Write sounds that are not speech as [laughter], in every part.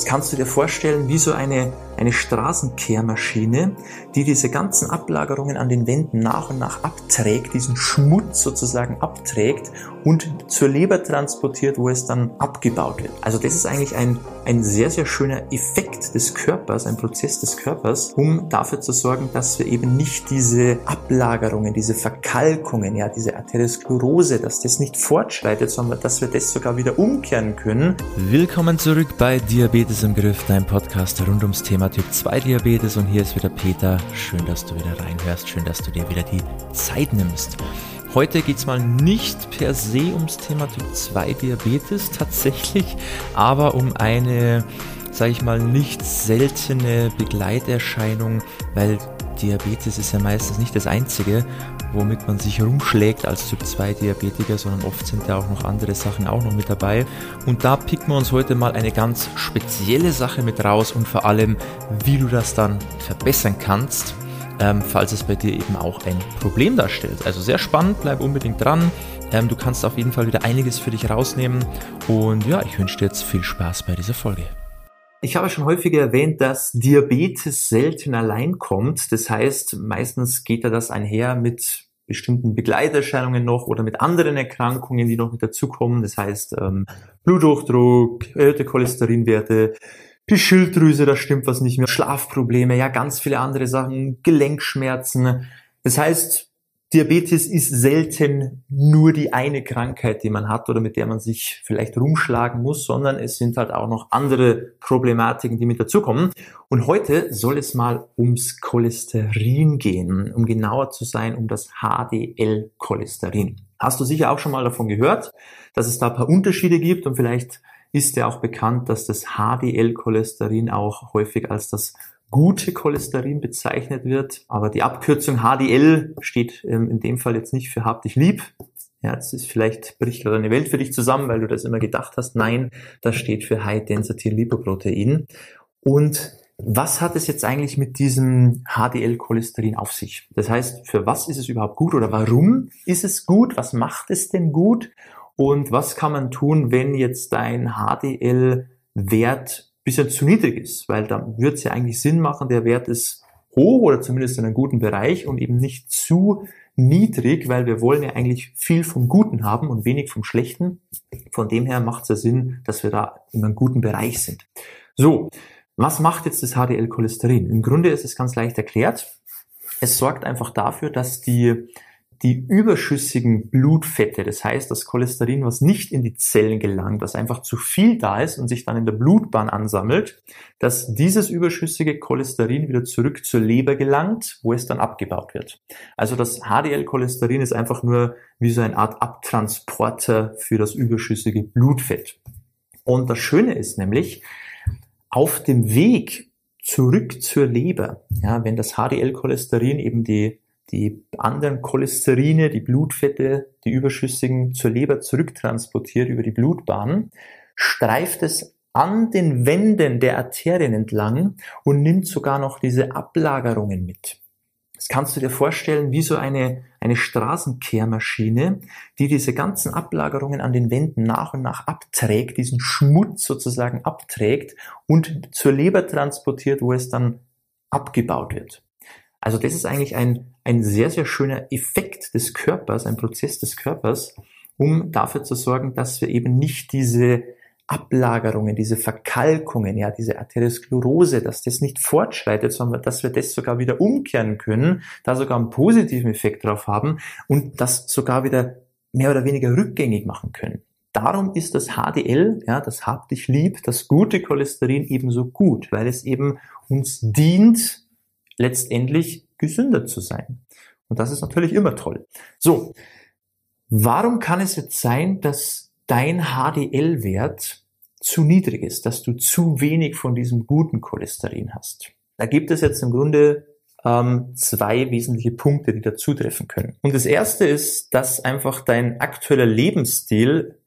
Das kannst du dir vorstellen wie so eine, eine Straßenkehrmaschine, die diese ganzen Ablagerungen an den Wänden nach und nach abträgt, diesen Schmutz sozusagen abträgt und zur Leber transportiert, wo es dann abgebaut wird. Also das ist eigentlich ein, ein sehr, sehr schöner Effekt des Körpers, ein Prozess des Körpers, um dafür zu sorgen, dass wir eben nicht diese Ablagerungen, diese Verkalkungen, ja, diese Arteriosklerose, dass das nicht fortschreitet, sondern dass wir das sogar wieder umkehren können. Willkommen zurück bei Diabetes im Griff, dein Podcast rund ums Thema Typ 2 Diabetes und hier ist wieder Peter. Schön, dass du wieder reinhörst, schön, dass du dir wieder die Zeit nimmst. Heute geht es mal nicht per se ums Thema Typ 2 Diabetes tatsächlich, aber um eine, sage ich mal, nicht seltene Begleiterscheinung, weil Diabetes ist ja meistens nicht das einzige, womit man sich rumschlägt als Typ 2 Diabetiker, sondern oft sind da auch noch andere Sachen auch noch mit dabei. Und da picken wir uns heute mal eine ganz spezielle Sache mit raus und vor allem, wie du das dann verbessern kannst ähm, falls es bei dir eben auch ein Problem darstellt. Also sehr spannend, bleib unbedingt dran. Ähm, du kannst auf jeden Fall wieder einiges für dich rausnehmen. Und ja, ich wünsche dir jetzt viel Spaß bei dieser Folge. Ich habe schon häufiger erwähnt, dass Diabetes selten allein kommt. Das heißt, meistens geht da das einher mit bestimmten Begleiterscheinungen noch oder mit anderen Erkrankungen, die noch mit dazukommen. Das heißt, ähm, Bluthochdruck, erhöhte Cholesterinwerte, die Schilddrüse, da stimmt was nicht mehr, Schlafprobleme, ja, ganz viele andere Sachen, Gelenkschmerzen. Das heißt, Diabetes ist selten nur die eine Krankheit, die man hat oder mit der man sich vielleicht rumschlagen muss, sondern es sind halt auch noch andere Problematiken, die mit dazukommen. Und heute soll es mal ums Cholesterin gehen, um genauer zu sein, um das HDL-Cholesterin. Hast du sicher auch schon mal davon gehört, dass es da ein paar Unterschiede gibt und vielleicht ist ja auch bekannt, dass das HDL-Cholesterin auch häufig als das gute Cholesterin bezeichnet wird. Aber die Abkürzung HDL steht ähm, in dem Fall jetzt nicht für hab dich lieb. Ja, jetzt ist vielleicht bricht gerade eine Welt für dich zusammen, weil du das immer gedacht hast. Nein, das steht für High Density Lipoprotein. Und was hat es jetzt eigentlich mit diesem HDL-Cholesterin auf sich? Das heißt, für was ist es überhaupt gut oder warum ist es gut? Was macht es denn gut? Und was kann man tun, wenn jetzt dein HDL-Wert bisschen zu niedrig ist? Weil dann wird es ja eigentlich Sinn machen, der Wert ist hoch oder zumindest in einem guten Bereich und eben nicht zu niedrig, weil wir wollen ja eigentlich viel vom Guten haben und wenig vom Schlechten. Von dem her macht es ja Sinn, dass wir da in einem guten Bereich sind. So, was macht jetzt das HDL-Cholesterin? Im Grunde ist es ganz leicht erklärt. Es sorgt einfach dafür, dass die die überschüssigen Blutfette, das heißt das Cholesterin, was nicht in die Zellen gelangt, was einfach zu viel da ist und sich dann in der Blutbahn ansammelt, dass dieses überschüssige Cholesterin wieder zurück zur Leber gelangt, wo es dann abgebaut wird. Also das HDL-Cholesterin ist einfach nur wie so eine Art Abtransporter für das überschüssige Blutfett. Und das Schöne ist nämlich, auf dem Weg zurück zur Leber, ja, wenn das HDL-Cholesterin eben die die anderen Cholesterine, die Blutfette, die überschüssigen zur Leber zurücktransportiert über die Blutbahn, streift es an den Wänden der Arterien entlang und nimmt sogar noch diese Ablagerungen mit. Das kannst du dir vorstellen wie so eine, eine Straßenkehrmaschine, die diese ganzen Ablagerungen an den Wänden nach und nach abträgt, diesen Schmutz sozusagen abträgt und zur Leber transportiert, wo es dann abgebaut wird. Also das ist eigentlich ein, ein sehr, sehr schöner Effekt des Körpers, ein Prozess des Körpers, um dafür zu sorgen, dass wir eben nicht diese Ablagerungen, diese Verkalkungen, ja, diese Arteriosklerose, dass das nicht fortschreitet, sondern dass wir das sogar wieder umkehren können, da sogar einen positiven Effekt drauf haben und das sogar wieder mehr oder weniger rückgängig machen können. Darum ist das HDL, ja, das Hab dich lieb, das gute Cholesterin ebenso gut, weil es eben uns dient, letztendlich gesünder zu sein. Und das ist natürlich immer toll. So, warum kann es jetzt sein, dass dein HDL-Wert zu niedrig ist, dass du zu wenig von diesem guten Cholesterin hast? Da gibt es jetzt im Grunde ähm, zwei wesentliche Punkte, die da zutreffen können. Und das erste ist, dass einfach dein aktueller Lebensstil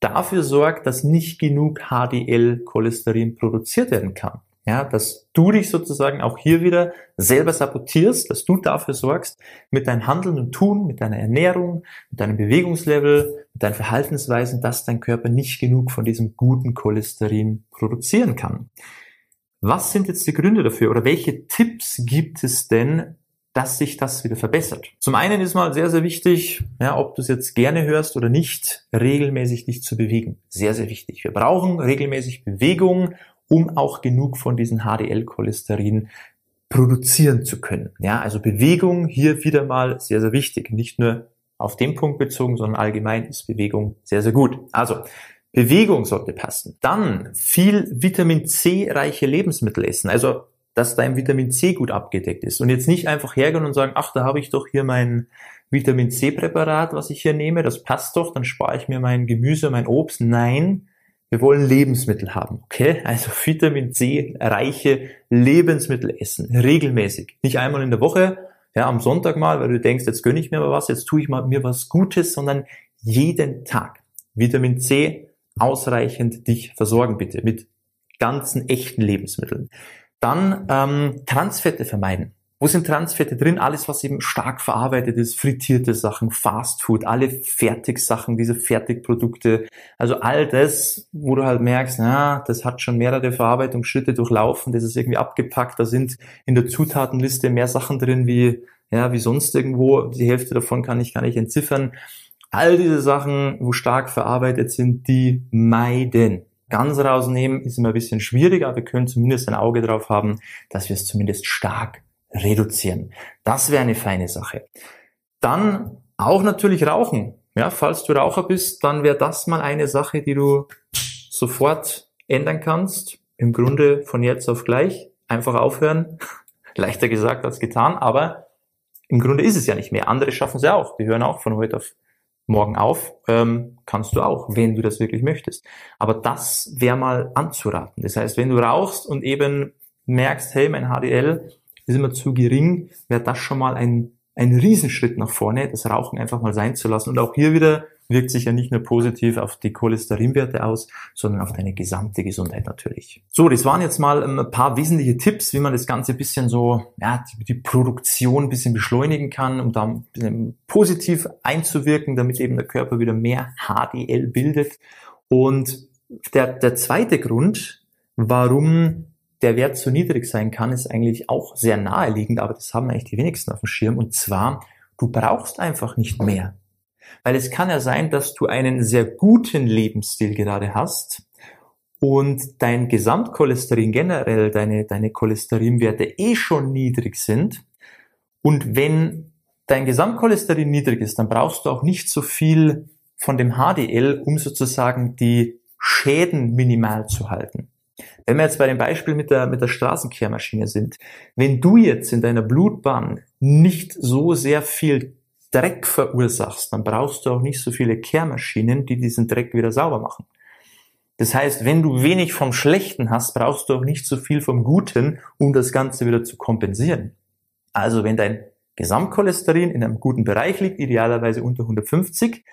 dafür sorgt, dass nicht genug HDL-Cholesterin produziert werden kann. Ja, dass du dich sozusagen auch hier wieder selber sabotierst, dass du dafür sorgst, mit deinem Handeln und Tun, mit deiner Ernährung, mit deinem Bewegungslevel, mit deinen Verhaltensweisen, dass dein Körper nicht genug von diesem guten Cholesterin produzieren kann. Was sind jetzt die Gründe dafür oder welche Tipps gibt es denn, dass sich das wieder verbessert? Zum einen ist mal sehr, sehr wichtig, ja, ob du es jetzt gerne hörst oder nicht, regelmäßig dich zu bewegen. Sehr, sehr wichtig. Wir brauchen regelmäßig Bewegung, um auch genug von diesem HDL-Cholesterin produzieren zu können. Ja, also Bewegung hier wieder mal sehr, sehr wichtig. Nicht nur auf den Punkt bezogen, sondern allgemein ist Bewegung sehr, sehr gut. Also Bewegung sollte passen. Dann viel Vitamin C reiche Lebensmittel essen. Also dass dein Vitamin C gut abgedeckt ist. Und jetzt nicht einfach hergehen und sagen, ach, da habe ich doch hier mein Vitamin C Präparat, was ich hier nehme, das passt doch, dann spare ich mir mein Gemüse, mein Obst. Nein, wir wollen Lebensmittel haben, okay? Also [laughs] Vitamin C reiche Lebensmittel essen, regelmäßig. Nicht einmal in der Woche, ja, am Sonntag mal, weil du denkst, jetzt gönne ich mir mal was, jetzt tue ich mal mir was Gutes, sondern jeden Tag. Vitamin C ausreichend dich versorgen, bitte, mit ganzen echten Lebensmitteln. Dann ähm, Transfette vermeiden. Wo sind Transfette drin? Alles, was eben stark verarbeitet ist, frittierte Sachen, Fastfood, alle Fertigsachen, diese Fertigprodukte. Also all das, wo du halt merkst, na, das hat schon mehrere Verarbeitungsschritte durchlaufen, das ist irgendwie abgepackt, da sind in der Zutatenliste mehr Sachen drin wie, ja, wie sonst irgendwo. Die Hälfte davon kann ich gar nicht entziffern. All diese Sachen, wo stark verarbeitet sind, die meiden. Ganz rausnehmen ist immer ein bisschen schwieriger, aber wir können zumindest ein Auge drauf haben, dass wir es zumindest stark reduzieren. Das wäre eine feine Sache. Dann auch natürlich Rauchen. Ja, falls du Raucher bist, dann wäre das mal eine Sache, die du sofort ändern kannst. Im Grunde von jetzt auf gleich. Einfach aufhören. [laughs] Leichter gesagt als getan, aber im Grunde ist es ja nicht mehr. Andere schaffen es ja auch. Die hören auch von heute auf morgen auf. Ähm, kannst du auch, wenn du das wirklich möchtest. Aber das wäre mal anzuraten. Das heißt, wenn du rauchst und eben merkst, hey, mein HDL ist immer zu gering, wäre das schon mal ein, ein Riesenschritt nach vorne, das Rauchen einfach mal sein zu lassen. Und auch hier wieder wirkt sich ja nicht nur positiv auf die Cholesterinwerte aus, sondern auf deine gesamte Gesundheit natürlich. So, das waren jetzt mal ein paar wesentliche Tipps, wie man das Ganze bisschen so, ja, die, die Produktion bisschen beschleunigen kann, um da ein bisschen positiv einzuwirken, damit eben der Körper wieder mehr HDL bildet. Und der, der zweite Grund, warum der Wert zu niedrig sein kann, ist eigentlich auch sehr naheliegend, aber das haben eigentlich die wenigsten auf dem Schirm. Und zwar, du brauchst einfach nicht mehr. Weil es kann ja sein, dass du einen sehr guten Lebensstil gerade hast und dein Gesamtcholesterin generell, deine, deine Cholesterinwerte eh schon niedrig sind. Und wenn dein Gesamtcholesterin niedrig ist, dann brauchst du auch nicht so viel von dem HDL, um sozusagen die Schäden minimal zu halten. Wenn wir jetzt bei dem Beispiel mit der, mit der Straßenkehrmaschine sind, wenn du jetzt in deiner Blutbahn nicht so sehr viel Dreck verursachst, dann brauchst du auch nicht so viele Kehrmaschinen, die diesen Dreck wieder sauber machen. Das heißt, wenn du wenig vom Schlechten hast, brauchst du auch nicht so viel vom Guten, um das Ganze wieder zu kompensieren. Also wenn dein Gesamtcholesterin in einem guten Bereich liegt, idealerweise unter 150,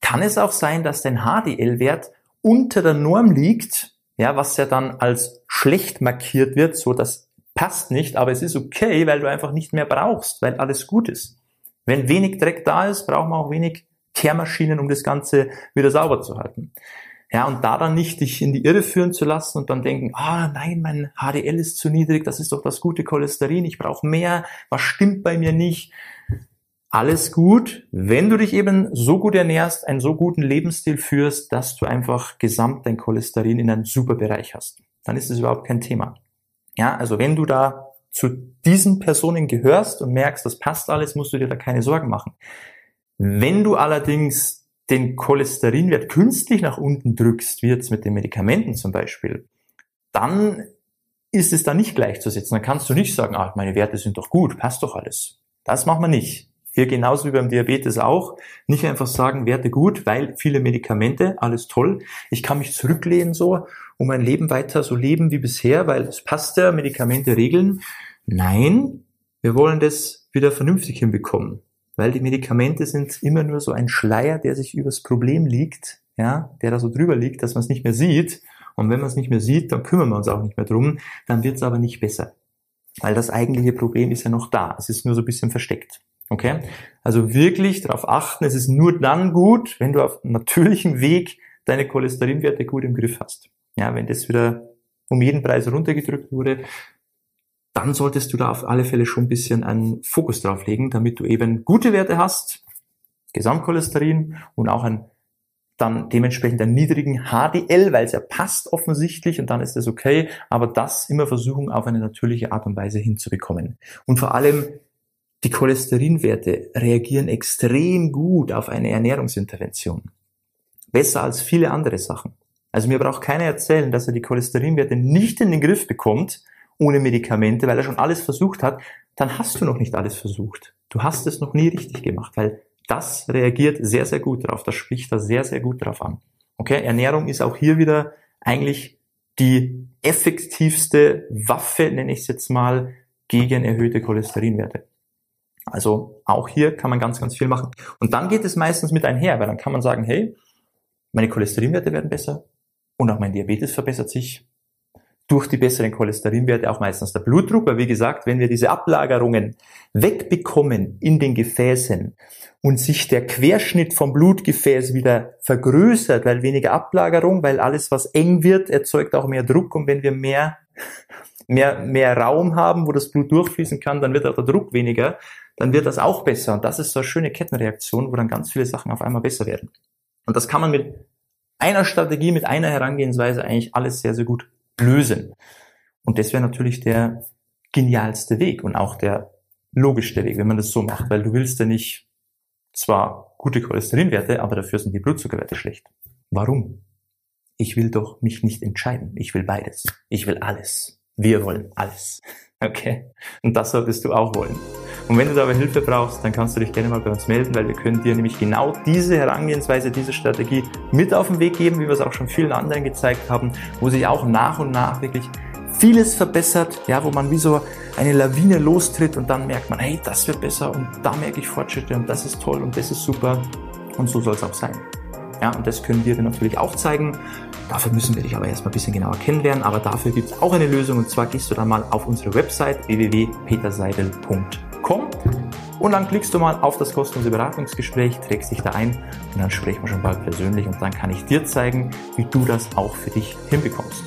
kann es auch sein, dass dein HDL-Wert unter der Norm liegt, ja, was ja dann als schlecht markiert wird, so das passt nicht, aber es ist okay, weil du einfach nicht mehr brauchst, weil alles gut ist. Wenn wenig Dreck da ist, brauchen wir auch wenig Kehrmaschinen, um das Ganze wieder sauber zu halten. Ja, und da dann nicht dich in die Irre führen zu lassen und dann denken, ah nein, mein HDL ist zu niedrig, das ist doch das gute Cholesterin, ich brauche mehr, was stimmt bei mir nicht? Alles gut, wenn du dich eben so gut ernährst, einen so guten Lebensstil führst, dass du einfach gesamt dein Cholesterin in einem super Bereich hast. Dann ist es überhaupt kein Thema. Ja, also wenn du da zu diesen Personen gehörst und merkst, das passt alles, musst du dir da keine Sorgen machen. Wenn du allerdings den Cholesterinwert künstlich nach unten drückst, wie jetzt mit den Medikamenten zum Beispiel, dann ist es da nicht gleichzusetzen. Dann kannst du nicht sagen, ah, meine Werte sind doch gut, passt doch alles. Das machen wir nicht. Hier genauso wie beim Diabetes auch. Nicht einfach sagen, Werte gut, weil viele Medikamente, alles toll. Ich kann mich zurücklehnen so und mein Leben weiter so leben wie bisher, weil es passt ja, Medikamente regeln. Nein, wir wollen das wieder vernünftig hinbekommen, weil die Medikamente sind immer nur so ein Schleier, der sich übers Problem liegt, ja, der da so drüber liegt, dass man es nicht mehr sieht. Und wenn man es nicht mehr sieht, dann kümmern wir uns auch nicht mehr drum, dann wird es aber nicht besser. Weil das eigentliche Problem ist ja noch da. Es ist nur so ein bisschen versteckt. Okay? Also wirklich darauf achten, es ist nur dann gut, wenn du auf natürlichem Weg deine Cholesterinwerte gut im Griff hast. Ja, wenn das wieder um jeden Preis runtergedrückt wurde, dann solltest du da auf alle Fälle schon ein bisschen einen Fokus drauf legen, damit du eben gute Werte hast, Gesamtcholesterin und auch ein dann dementsprechend einen niedrigen HDL, weil es ja passt offensichtlich und dann ist das okay, aber das immer versuchen auf eine natürliche Art und Weise hinzubekommen. Und vor allem die Cholesterinwerte reagieren extrem gut auf eine Ernährungsintervention. Besser als viele andere Sachen. Also mir braucht keiner erzählen, dass er die Cholesterinwerte nicht in den Griff bekommt, ohne Medikamente, weil er schon alles versucht hat, dann hast du noch nicht alles versucht. Du hast es noch nie richtig gemacht, weil das reagiert sehr, sehr gut darauf. Das spricht da sehr, sehr gut drauf an. Okay, Ernährung ist auch hier wieder eigentlich die effektivste Waffe, nenne ich es jetzt mal, gegen erhöhte Cholesterinwerte. Also auch hier kann man ganz, ganz viel machen. Und dann geht es meistens mit einher, weil dann kann man sagen, hey, meine Cholesterinwerte werden besser und auch mein Diabetes verbessert sich. Durch die besseren Cholesterinwerte auch meistens der Blutdruck, weil wie gesagt, wenn wir diese Ablagerungen wegbekommen in den Gefäßen und sich der Querschnitt vom Blutgefäß wieder vergrößert, weil weniger Ablagerung, weil alles, was eng wird, erzeugt auch mehr Druck und wenn wir mehr, mehr, mehr Raum haben, wo das Blut durchfließen kann, dann wird auch der Druck weniger dann wird das auch besser. Und das ist so eine schöne Kettenreaktion, wo dann ganz viele Sachen auf einmal besser werden. Und das kann man mit einer Strategie, mit einer Herangehensweise eigentlich alles sehr, sehr gut lösen. Und das wäre natürlich der genialste Weg und auch der logischste Weg, wenn man das so macht, weil du willst ja nicht zwar gute Cholesterinwerte, aber dafür sind die Blutzuckerwerte schlecht. Warum? Ich will doch mich nicht entscheiden. Ich will beides. Ich will alles. Wir wollen alles. Okay? Und das solltest du auch wollen. Und wenn du dabei Hilfe brauchst, dann kannst du dich gerne mal bei uns melden, weil wir können dir nämlich genau diese Herangehensweise, diese Strategie mit auf den Weg geben, wie wir es auch schon vielen anderen gezeigt haben, wo sich auch nach und nach wirklich vieles verbessert, ja, wo man wie so eine Lawine lostritt und dann merkt man, hey, das wird besser und da merke ich Fortschritte und das ist toll und das ist super und so soll es auch sein. Ja, und das können wir dir natürlich auch zeigen. Dafür müssen wir dich aber erstmal ein bisschen genauer kennenlernen, aber dafür gibt es auch eine Lösung und zwar gehst du dann mal auf unsere Website www.peterseidel.com und dann klickst du mal auf das kostenlose Beratungsgespräch, trägst dich da ein und dann sprechen wir schon bald persönlich und dann kann ich dir zeigen, wie du das auch für dich hinbekommst.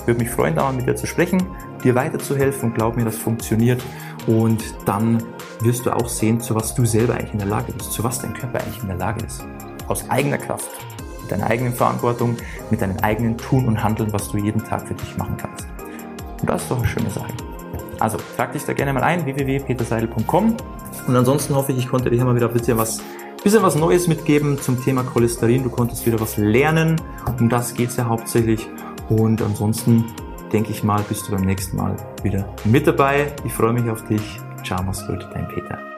Ich würde mich freuen, da mal mit dir zu sprechen, dir weiterzuhelfen und glaub mir, das funktioniert und dann wirst du auch sehen, zu was du selber eigentlich in der Lage bist, zu was dein Körper eigentlich in der Lage ist. Aus eigener Kraft, mit deiner eigenen Verantwortung, mit deinem eigenen Tun und Handeln, was du jeden Tag für dich machen kannst. Und das ist doch eine schöne Sache. Also trag dich da gerne mal ein, www.peterseidel.com. Und ansonsten hoffe ich, ich konnte dir mal wieder ein bisschen was, bisschen was Neues mitgeben zum Thema Cholesterin. Du konntest wieder was lernen. Um das geht es ja hauptsächlich. Und ansonsten denke ich mal, bist du beim nächsten Mal wieder mit dabei. Ich freue mich auf dich. Ciao, mach's gut, dein Peter.